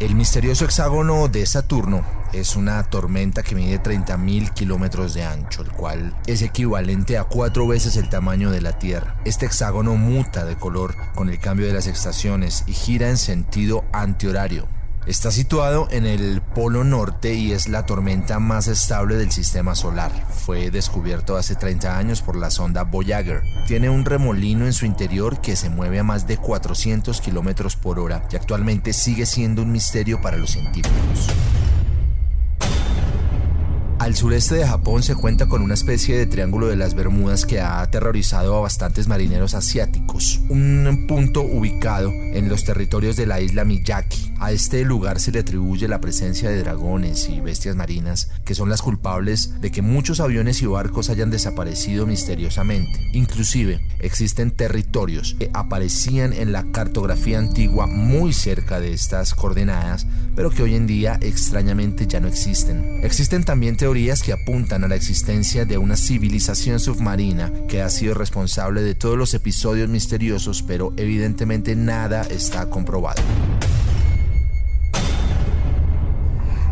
El misterioso hexágono de Saturno es una tormenta que mide 30.000 kilómetros de ancho, el cual es equivalente a cuatro veces el tamaño de la Tierra. Este hexágono muta de color con el cambio de las estaciones y gira en sentido antihorario. Está situado en el Polo Norte y es la tormenta más estable del sistema solar. Fue descubierto hace 30 años por la sonda Voyager. Tiene un remolino en su interior que se mueve a más de 400 kilómetros por hora y actualmente sigue siendo un misterio para los científicos. Al sureste de Japón se cuenta con una especie de triángulo de las Bermudas que ha aterrorizado a bastantes marineros asiáticos. Un punto ubicado en los territorios de la isla Miyaki. A este lugar se le atribuye la presencia de dragones y bestias marinas que son las culpables de que muchos aviones y barcos hayan desaparecido misteriosamente. Inclusive existen territorios que aparecían en la cartografía antigua muy cerca de estas coordenadas, pero que hoy en día extrañamente ya no existen. Existen también teorías que apuntan a la existencia de una civilización submarina que ha sido responsable de todos los episodios misteriosos, pero evidentemente nada está comprobado.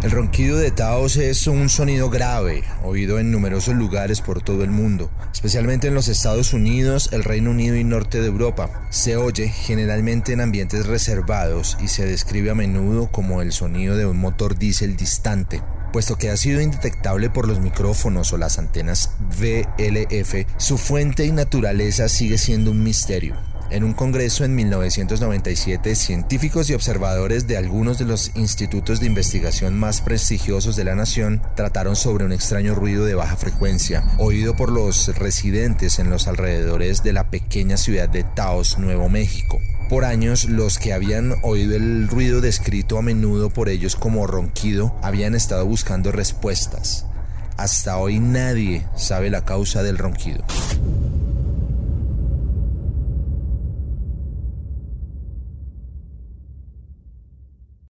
El ronquido de Taos es un sonido grave, oído en numerosos lugares por todo el mundo, especialmente en los Estados Unidos, el Reino Unido y norte de Europa. Se oye generalmente en ambientes reservados y se describe a menudo como el sonido de un motor diésel distante. Puesto que ha sido indetectable por los micrófonos o las antenas VLF, su fuente y naturaleza sigue siendo un misterio. En un congreso en 1997, científicos y observadores de algunos de los institutos de investigación más prestigiosos de la nación trataron sobre un extraño ruido de baja frecuencia, oído por los residentes en los alrededores de la pequeña ciudad de Taos, Nuevo México. Por años, los que habían oído el ruido descrito a menudo por ellos como ronquido habían estado buscando respuestas. Hasta hoy nadie sabe la causa del ronquido.